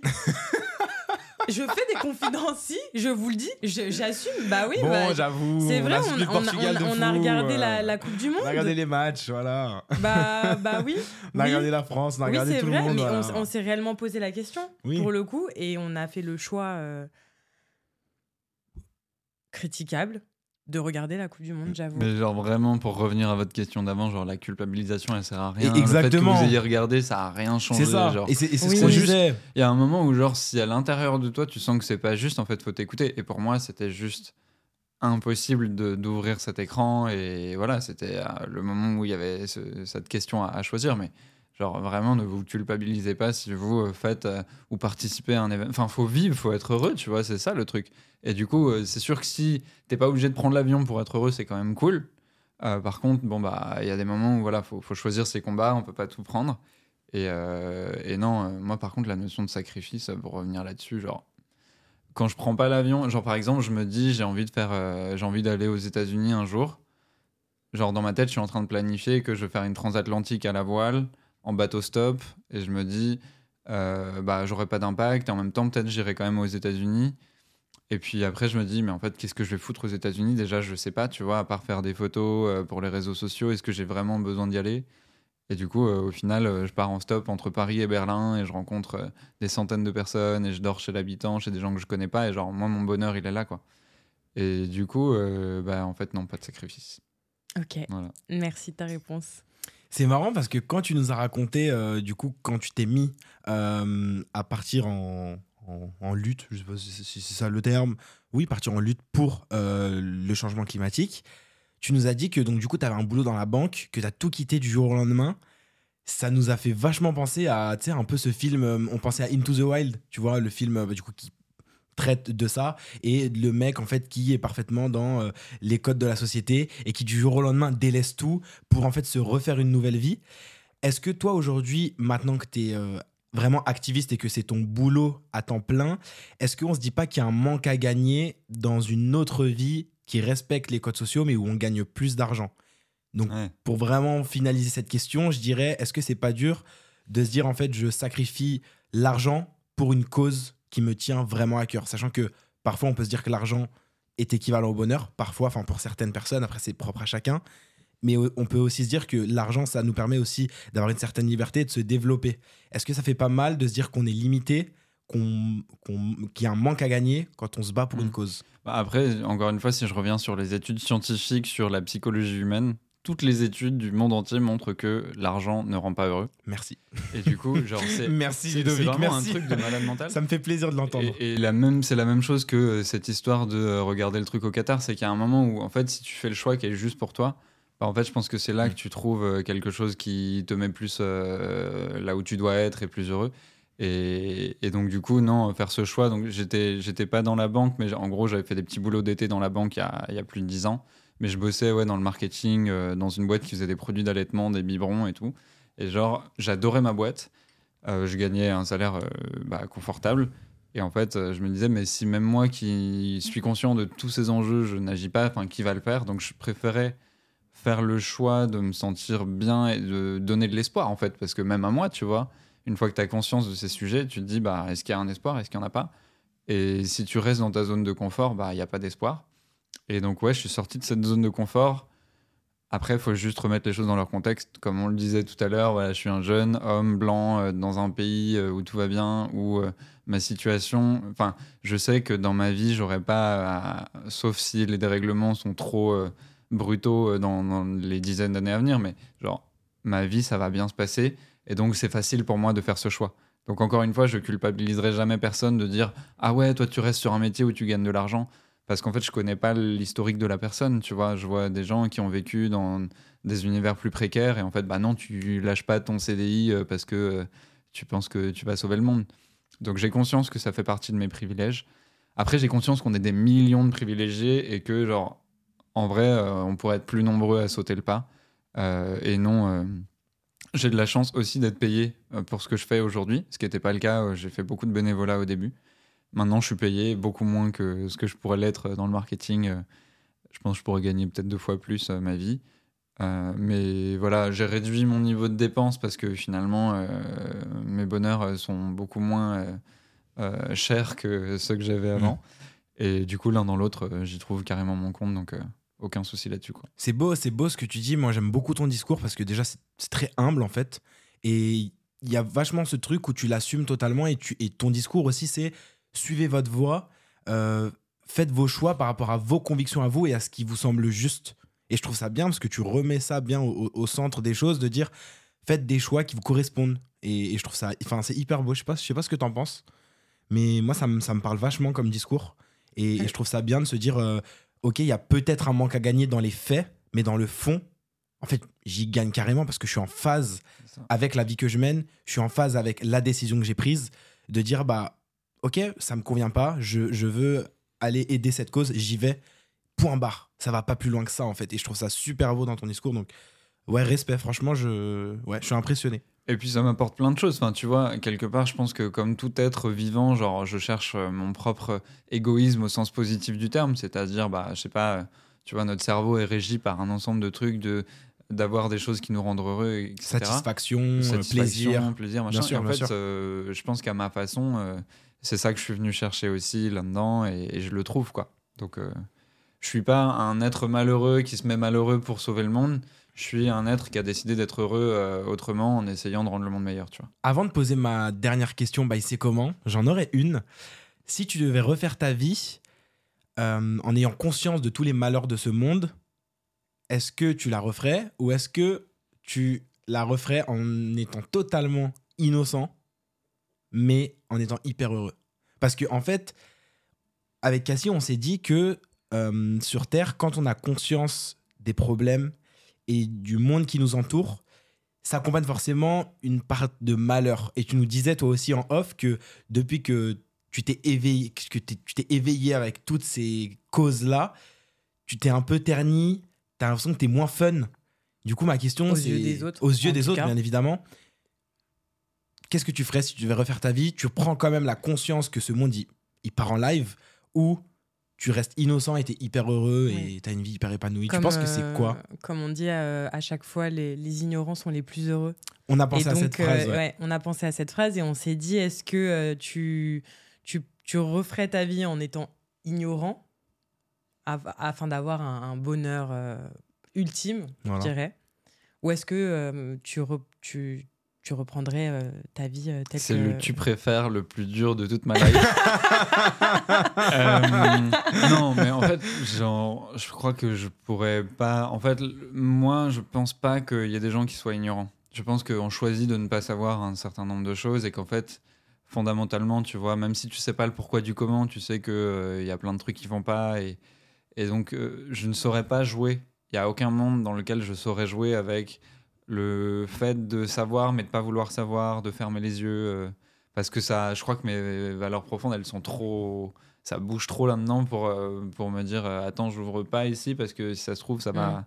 Je fais des confidences, si, je vous le dis, j'assume, bah oui, bon, bah, j'avoue. c'est vrai, on, a- on on regardé la, la Coupe du Monde. On a regardé les matchs, voilà. Bah, bah oui. *laughs* On a oui. regardé la France, on a Oui, regardé tout vrai, le monde. mais voilà. on s'est réellement posé la question Oui. pour le coup et on a fait le choix euh, critiquable de regarder la Coupe du Monde, j'avoue. mais genre vraiment pour revenir à votre question d'avant genre la culpabilisation elle sert à rien Et exactement. le fait que vous ayez regardé ça a rien changé C'est ça. genre. Et c'est Oui. ce juste-. Il y a un moment où, genre, si à l'intérieur de toi, tu sens que c'est pas juste, en fait, faut t'écouter. Et pour moi, c'était juste impossible de- d'ouvrir cet écran. Et voilà, c'était euh, le moment où il y avait ce- cette question à, à choisir. Mais, genre, vraiment, ne vous culpabilisez pas si vous euh, faites euh, ou participez à un événement. Enfin, faut vivre, faut être heureux, tu vois, c'est ça le truc. Et du coup, euh, c'est sûr que si t'es pas obligé de prendre l'avion pour être heureux, c'est quand même cool. Par contre, bon, bah, il y a des moments où, voilà, faut, faut choisir ses combats, on peut pas tout prendre. Et, et non, moi par contre, la notion de sacrifice, pour revenir là-dessus, genre, quand je prends pas l'avion, genre par exemple, je me dis, j'ai envie de faire, j'ai envie d'aller aux États-Unis un jour. Genre dans ma tête, je suis en train de planifier que je vais faire une transatlantique à la voile, en bateau stop, et je me dis, euh, bah, j'aurai pas d'impact, et en même temps, peut-être j'irai quand même aux États-Unis. Et puis après, je me dis, mais en fait, qu'est-ce que je vais foutre aux États-Unis? Déjà, je sais pas, tu vois, à part faire des photos euh, pour les réseaux sociaux, est-ce que j'ai vraiment besoin d'y aller? Et du coup, euh, au final, je pars en stop entre Paris et Berlin et je rencontre des centaines de personnes et je dors chez l'habitant, chez des gens que je connais pas. Et genre, moi, mon bonheur, il est là, quoi. Et du coup, euh, bah, en fait, non, pas de sacrifice. Ok, Voilà. merci de ta réponse. C'est marrant parce que quand tu nous as raconté, euh, du coup, quand tu t'es mis euh, à partir en, lutte, je sais pas si c'est ça le terme, oui, partir en lutte pour euh, le changement climatique, tu nous as dit que donc du coup, tu avais un boulot dans la banque, que tu as tout quitté du jour au lendemain. Ça nous a fait vachement penser à, tu sais, un peu ce film, on pensait à Into the Wild, tu vois, le film, euh, du coup, qui traite de ça et le mec en fait qui est parfaitement dans euh, les codes de la société et qui du jour au lendemain délaisse tout pour en fait se refaire une nouvelle vie. Est-ce que toi aujourd'hui, maintenant que tu es vraiment activiste et que c'est ton boulot à temps plein, est-ce qu'on se dit pas qu'il y a un manque à gagner dans une autre vie qui respecte les codes sociaux mais où on gagne plus d'argent? Donc Ouais. pour vraiment finaliser cette question, je dirais est-ce que c'est pas dur de se dire en fait je sacrifie l'argent pour une cause qui me tient vraiment à cœur, sachant que parfois on peut se dire que l'argent est équivalent au bonheur, parfois, enfin pour certaines personnes, après c'est propre à chacun, mais on peut aussi se dire que l'argent ça nous permet aussi d'avoir une certaine liberté, de se développer. Est-ce que ça fait pas mal de se dire qu'on est limité, qu'il y a un manque à gagner quand on se bat pour une cause? Bah, après, encore une fois, si je reviens sur les études scientifiques sur la psychologie humaine, toutes les études du monde entier montrent que l'argent ne rend pas heureux. Merci. Et du coup, genre, *laughs* c'est Merci Ludovic, vraiment merci. un truc de malade mental. Ça me fait plaisir de l'entendre. Et, et la même, c'est la même chose que euh, cette histoire de euh, regarder le truc au Qatar, c'est qu'il y a un moment où, en fait, si tu fais le choix qui est juste pour toi, bah, en fait, je pense que c'est là que tu trouves euh, quelque chose qui te met plus euh, là où tu dois être et plus heureux. Et, et donc, du coup, non, faire ce choix. Donc, j'étais, j'étais pas dans la banque, mais en gros, j'avais fait des petits boulots d'été dans la banque il y a, il y a plus de 10 ans. Mais je bossais ouais, dans le marketing, euh, dans une boîte qui faisait des produits d'allaitement, des biberons et tout. Et genre, j'adorais ma boîte. Euh, je gagnais un salaire euh, bah, confortable. Et en fait, je me disais, mais si même moi qui suis conscient de tous ces enjeux, je n'agis pas, enfin, qui va le faire? Donc, je préférais faire le choix de me sentir bien et de donner de l'espoir, en fait. Parce que même à moi, tu vois, une fois que tu as conscience de ces sujets, tu te dis, bah, est-ce qu'il y a un espoir? Est-ce qu'il n'y en a pas? Et si tu restes dans ta zone de confort, bah, il n'y a pas d'espoir. Et donc, ouais, je suis sorti de cette zone de confort. Après, il faut juste remettre les choses dans leur contexte. Comme on le disait tout à l'heure, voilà, je suis un jeune homme blanc euh, dans un pays euh, où tout va bien, où euh, ma situation. Enfin, je sais que dans ma vie, j'aurais pas. à- sauf si les dérèglements sont trop brutaux dans, dans les dizaines d'années à venir, mais genre, ma vie, ça va bien se passer. Et donc, c'est facile pour moi de faire ce choix. Donc, encore une fois, je culpabiliserai jamais personne de dire Ah ouais, toi, tu restes sur un métier où tu gagnes de l'argent. Parce qu'en fait, je connais pas l'historique de la personne, tu vois. Je vois des gens qui ont vécu dans des univers plus précaires et en fait, bah non, tu lâches pas ton CDI euh, parce que euh, tu penses que tu vas sauver le monde. Donc j'ai conscience que ça fait partie de mes privilèges. Après, j'ai conscience qu'on est des millions de privilégiés et que, genre, en vrai, euh, on pourrait être plus nombreux à sauter le pas. Et non, j'ai de la chance aussi d'être payé pour ce que je fais aujourd'hui, ce qui n'était pas le cas. J'ai fait beaucoup de bénévolat au début. Maintenant, je suis payé beaucoup moins que ce que je pourrais l'être dans le marketing. Je pense que je pourrais gagner peut-être deux fois plus euh, ma vie. Euh, mais voilà, j'ai réduit mon niveau de dépenses parce que finalement, euh, mes bonheurs sont beaucoup moins euh, chers que ceux que j'avais avant. Et du coup, l'un dans l'autre, j'y trouve carrément mon compte, donc aucun souci là-dessus. C'est beau, c'est beau ce que tu dis. Moi, j'aime beaucoup ton discours parce que déjà, c'est c'est très humble en fait. Et il y a vachement ce truc où tu l'assumes totalement et, tu, et ton discours aussi, c'est suivez votre voie, euh, faites vos choix par rapport à vos convictions à vous et à ce qui vous semble juste. Et je trouve ça bien parce que tu remets ça bien au, au centre des choses, de dire faites des choix qui vous correspondent. Et, et je trouve ça, enfin, c'est hyper beau. Je sais pas, je sais pas ce que t'en penses, mais moi, ça me, ça me parle vachement comme discours. Et, et je trouve ça bien de se dire, euh, ok, il y a peut-être un manque à gagner dans les faits, mais dans le fond, en fait, j'y gagne carrément parce que je suis en phase avec la vie que je mène, je suis en phase avec la décision que j'ai prise, de dire, bah, ok, ça me convient pas, je, je veux aller aider cette cause, j'y vais, point barre. Ça va pas plus loin que ça, en fait. Et je trouve ça super beau dans ton discours. Donc, ouais, respect, franchement, je, ouais, je suis impressionné. Et puis ça m'apporte plein de choses. Enfin, tu vois, quelque part, je pense que comme tout être vivant, genre, je cherche euh, mon propre égoïsme au sens positif du terme, c'est-à-dire, bah, je sais pas, euh, tu vois, notre cerveau est régi par un ensemble de trucs, de d'avoir des choses qui nous rendent heureux, etc. Satisfaction, euh, Satisfaction, plaisir. plaisir, machin. Bien sûr, et en bien fait, sûr. euh, je pense qu'à ma façon, euh, c'est ça que je suis venu chercher aussi là-dedans, et, et je le trouve, quoi. Donc, euh, je suis pas un être malheureux qui se met malheureux pour sauver le monde. Je suis un être qui a décidé d'être heureux autrement en essayant de rendre le monde meilleur, tu vois. Avant de poser ma dernière question, bah, c'est comment? J'en aurais une. Si tu devais refaire ta vie en ayant conscience de tous les malheurs de ce monde, est-ce que tu la referais ou est-ce que tu la referais en étant totalement innocent, mais en étant hyper heureux? Parce que en fait, avec Cassie, on s'est dit que euh, sur Terre, quand on a conscience des problèmes et du monde qui nous entoure, ça accompagne forcément une part de malheur. Et tu nous disais toi aussi en off que depuis que tu t'es éveillé, que tu t'es éveillé avec toutes ces causes-là, tu t'es un peu terni, t'as l'impression que t'es moins fun. Du coup, ma question, Aux yeux des autres, aux yeux des autres, cas. bien évidemment. Qu'est-ce que tu ferais si tu devais refaire ta vie? Tu prends quand même la conscience que ce monde il, il part en live ou tu restes innocent et t'es hyper heureux Oui. et t'as une vie hyper épanouie? Comme, tu penses que euh, c'est quoi? Comme on dit euh, à chaque fois, les, les ignorants sont les plus heureux. On a pensé et à donc, cette phrase. euh, ouais. ouais, on a pensé à cette phrase et on s'est dit est-ce que euh, tu, tu, tu referais ta vie en étant ignorant afin d'avoir un, un bonheur euh, ultime, Voilà. je dirais Ou est-ce que euh, tu, re- tu, tu reprendrais euh, ta vie euh, telle C'est que. le tu préfères le plus dur de toute ma life? *laughs* Euh, non, mais en fait, genre, je crois que je pourrais pas. En fait, moi, je pense pas qu'il y ait des gens qui soient ignorants. Je pense qu'on choisit de ne pas savoir un certain nombre de choses et qu'en fait, fondamentalement, tu vois, même si tu sais pas le pourquoi du comment, tu sais que euh, il y a plein de trucs qui vont pas et, et donc euh, je ne saurais pas jouer. Il y a aucun monde dans lequel je saurais jouer avec le fait de savoir mais de pas vouloir savoir, de fermer les yeux. euh, Parce que ça, je crois que mes valeurs profondes, elles sont trop. Ça bouge trop là-dedans pour, euh, pour me dire euh, Attends, j'ouvre pas ici parce que si ça se trouve, ça va Mm.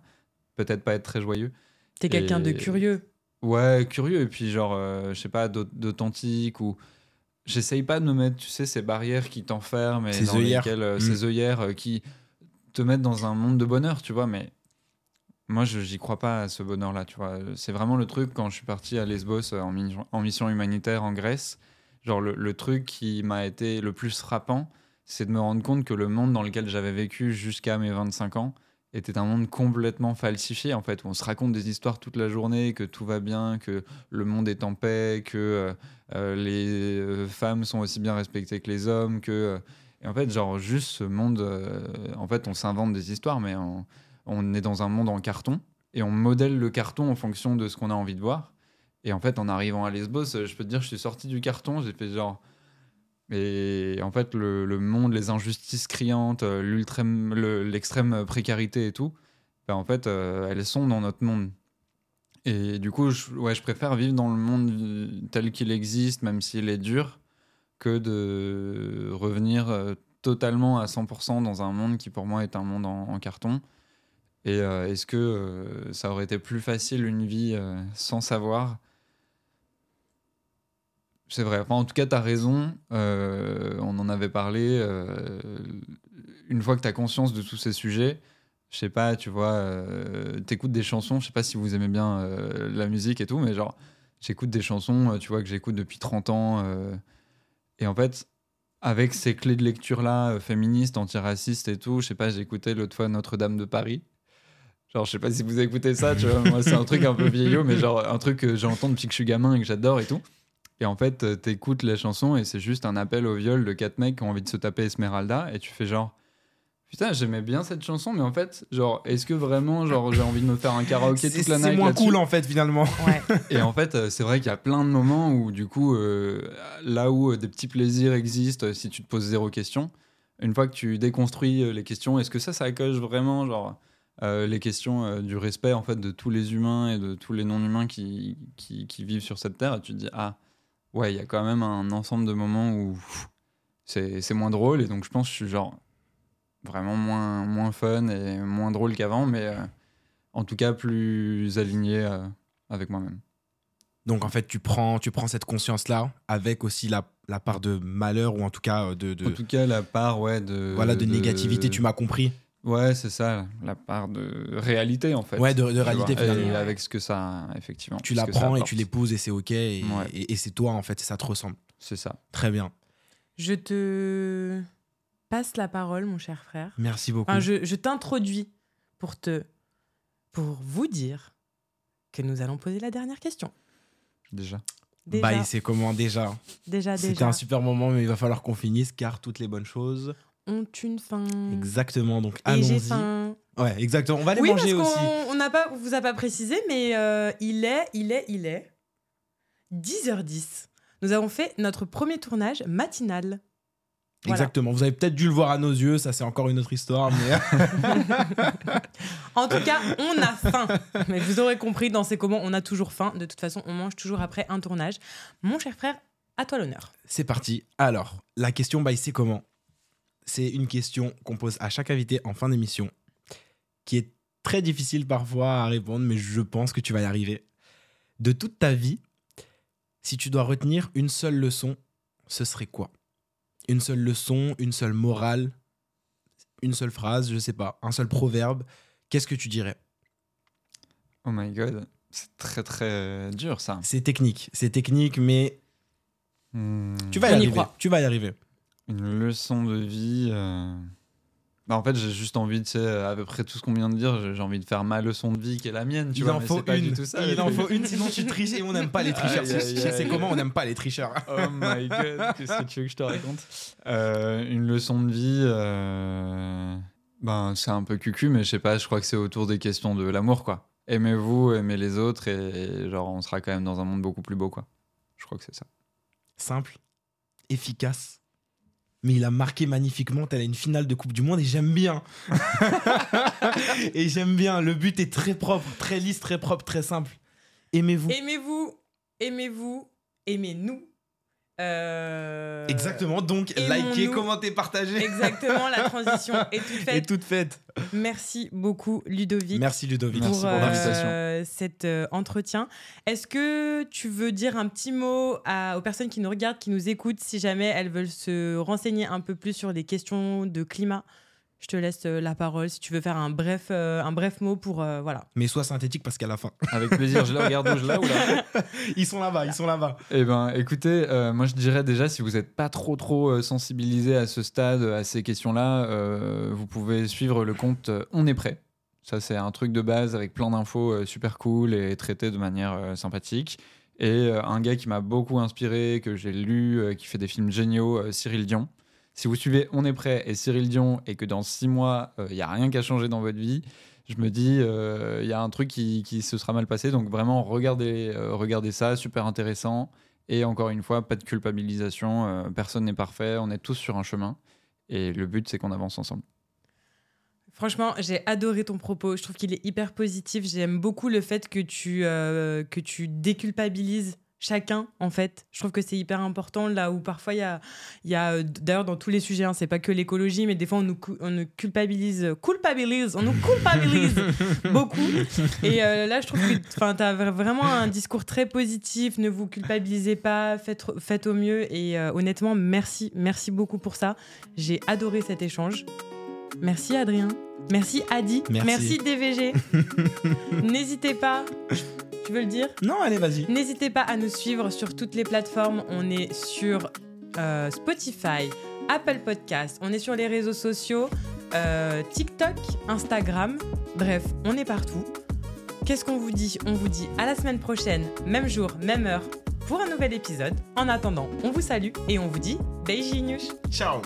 peut-être pas être très joyeux. T'es quelqu'un de curieux. Ouais, curieux. Et puis, genre, euh, je sais pas, d'aut- d'authentique ou. J'essaye pas de me mettre, tu sais, ces barrières qui t'enferment et Ces dans œillères. lesquelles, euh, Mm. ces œillères euh, qui te mettent dans un monde de bonheur, tu vois. Mais moi, je j'y crois pas à ce bonheur-là, tu vois. C'est vraiment le truc quand je suis parti à Lesbos euh, en, mi- en mission humanitaire en Grèce. Genre, le, truc qui m'a été le plus frappant, c'est de me rendre compte que le monde dans lequel j'avais vécu jusqu'à mes 25 ans était un monde complètement falsifié, en fait, on se raconte des histoires toute la journée, que tout va bien, que le monde est en paix, que euh, euh, les femmes sont aussi bien respectées que les hommes, que... en fait, genre, juste ce monde... euh, en fait, on s'invente des histoires, mais on, est dans un monde en carton, et on modèle le carton en fonction de ce qu'on a envie de voir. Et en fait, en arrivant à Lesbos, euh, je peux te dire, je suis sorti du carton, j'ai fait genre... Et en fait, le, monde, les injustices criantes, euh, l'extrême précarité et tout, ben en fait, elles sont dans notre monde. Et du coup, je, ouais, je préfère vivre dans le monde tel qu'il existe, même s'il est dur, que de revenir euh, totalement à 100% dans un monde qui pour moi est un monde en, carton. Et euh, est-ce que euh, ça aurait été plus facile une vie sans savoir? C'est vrai. Enfin, en tout cas, tu as raison. On en avait parlé. une fois que tu as conscience de tous ces sujets, je sais pas, tu vois, t'écoutes des chansons. Je sais pas si vous aimez bien la musique et tout, mais genre, j'écoute des chansons, tu vois, que j'écoute depuis 30 ans. Et en fait, avec ces clés de lecture-là, euh, féministes, antiracistes et tout, je sais pas, j'ai écouté l'autre fois Notre-Dame de Paris. Genre, je sais pas si vous écoutez ça, tu vois, moi, c'est un truc un peu vieillot, mais genre, un truc que j'entends depuis que je suis gamin et que j'adore et tout. Et en fait, euh, t'écoutes la chanson et c'est juste un appel au viol de quatre mecs qui ont envie de se taper Esmeralda et tu fais genre putain j'aimais bien cette chanson mais en fait genre est-ce que vraiment genre j'ai envie de me faire un karaoké C'est toute la c'est night moins là-dessus cool en fait finalement. Ouais. *laughs* et en fait euh, c'est vrai qu'il y a plein de moments où du coup euh, là où euh, des petits plaisirs existent si tu te poses zéro question une fois que tu déconstruis les questions est-ce que ça ça coche vraiment genre euh, les questions euh, du respect en fait de tous les humains et de tous les non-humains qui, qui, qui vivent sur cette terre et tu te dis ah ouais, il y a quand même un ensemble de moments où c'est c'est moins drôle. Et donc, je pense que je suis genre vraiment moins, moins fun et moins drôle qu'avant, mais euh, en tout cas plus aligné euh, avec moi-même. Donc en fait, tu prends, tu prends cette conscience-là avec aussi la, la part de malheur ou en tout cas euh, de, de- En tout cas, la part ouais, de. voilà, de, négativité, tu m'as compris. Ouais, c'est ça, la part de réalité en fait. Ouais, de- réalité, vois, et finalement. avec ce que ça, effectivement. Tu la prends et tu l'épouses et c'est ok et, Ouais. et- et c'est toi en fait, et ça te ressemble. C'est ça. Très bien. Je te passe la parole, mon cher frère. Merci beaucoup. Enfin, je, je t'introduis pour te pour vous dire que nous allons poser la dernière question. Déjà. Déjà, c'est comment déjà déjà, C'était un super moment, mais il va falloir qu'on finisse car toutes les bonnes choses. Ont une faim. Exactement, donc allons-y. Ouais, exactement. On va aller Oui, manger parce aussi. on n'a pas, on vous a pas précisé, mais euh, il est, il est, il est 10h10. Nous avons fait notre premier tournage matinal. Voilà. Exactement. Vous avez peut-être dû le voir à nos yeux, ça c'est encore une autre histoire, mais *laughs* En tout cas, on a faim. Mais vous aurez compris, dans ces comment, on a toujours faim. De toute façon, on mange toujours après un tournage. Mon cher frère, à toi l'honneur. c'est parti. Alors, la question by c'est comment C'est une question qu'on pose à chaque invité en fin d'émission, qui est très difficile parfois à répondre, mais je pense que tu vas y arriver. De toute ta vie, si tu dois retenir une seule leçon, ce serait quoi? Une seule leçon, une seule morale, une seule phrase, je sais pas, un seul proverbe. Qu'est-ce que tu dirais? Oh my god. C'est très très dur ça. C'est technique, c'est technique, mais Hmm. tu vas y On arriver. Tu vas y arriver. Une leçon de vie. euh, Bah, en fait, j'ai juste envie, tu sais, à peu près tout ce qu'on vient de dire, j'ai envie de faire ma leçon de vie qui est la mienne, tu il vois. en mais faut pas une. du tout ça. il en faut une, sinon tu triches et on n'aime pas les tricheurs. Aïe, C'est comment on n'aime pas les tricheurs. Oh my god, qu'est-ce que tu veux que je te raconte? Euh, Une leçon de vie, euh, ben, c'est un peu cucu, mais je sais pas, je crois que c'est autour des questions de l'amour, quoi. Aimez-vous, aimez les autres, et, genre, on sera quand même dans un monde beaucoup plus beau, quoi. Je crois que c'est ça. Simple, efficace. Mais il a marqué magnifiquement, tel à une finale de Coupe du Monde et j'aime bien. *laughs* et j'aime bien. Le but est très propre, très lisse, très propre, très simple. Aimez-vous? Aimez-vous, aimez-vous, aimez-nous. Euh, Exactement, donc likez, commentez, partagez. Exactement, la transition *laughs* est toute faite. toute faite. Merci beaucoup, Ludovic. Merci Ludovic. Merci pour pour l'invitation. euh, cet euh, entretien. Est-ce que tu veux dire un petit mot à- aux personnes qui nous regardent, qui nous écoutent, si jamais elles veulent se renseigner un peu plus sur les questions de climat? Je te laisse euh, la parole si tu veux faire un bref, euh, un bref mot pour... euh, voilà. Mais sois synthétique parce qu'à la fin. *laughs* Avec plaisir, je la regarde où je ou là *laughs* Ils sont là-bas, ils sont là-bas. Eh ben, écoutez, euh, moi je dirais déjà, si vous n'êtes pas trop trop sensibilisé à ce stade, à ces questions-là, euh, vous pouvez suivre le compte On est prêt. Ça, c'est un truc de base avec plein d'infos euh, super cool et traité de manière euh, sympathique. Et euh, un gars qui m'a beaucoup inspiré, que j'ai lu, euh, qui fait des films géniaux, euh, Cyril Dion. Si vous suivez On est prêt et Cyril Dion et que dans six mois, il n'y a rien qu'à changer dans votre vie, je me dis, euh, il y a un truc qui, qui se sera mal passé. Donc vraiment, regardez, euh, regardez ça, super intéressant. Et encore une fois, pas de culpabilisation, euh, personne n'est parfait, on est tous sur un chemin. Et le but, c'est qu'on avance ensemble. Franchement, j'ai adoré ton propos. Je trouve qu'il est hyper positif. J'aime beaucoup le fait que tu, euh, que tu déculpabilises chacun, en fait. Je trouve que c'est hyper important, là où parfois il y a, y a euh, d'ailleurs dans tous les sujets, hein, c'est pas que l'écologie, mais des fois on nous, on nous culpabilise, culpabilise, on nous culpabilise *laughs* beaucoup. Et euh, là, je trouve que tu as vraiment un discours très positif. Ne vous culpabilisez pas, faites, faites au mieux. Et euh, honnêtement, merci, merci beaucoup pour ça. J'ai adoré cet échange. Merci Adrien. Merci Adi. Merci. DVG. *laughs* N'hésitez pas, tu veux le dire? Non, allez, vas-y. N'hésitez pas à nous suivre sur toutes les plateformes. On est sur euh, Spotify, Apple Podcast, on est sur les réseaux sociaux, euh, TikTok, Instagram. Bref, on est partout. Qu'est-ce qu'on vous dit? On vous dit à la semaine prochaine, même jour, même heure, pour un nouvel épisode. En attendant, on vous salue et on vous dit beijinhos Ciao.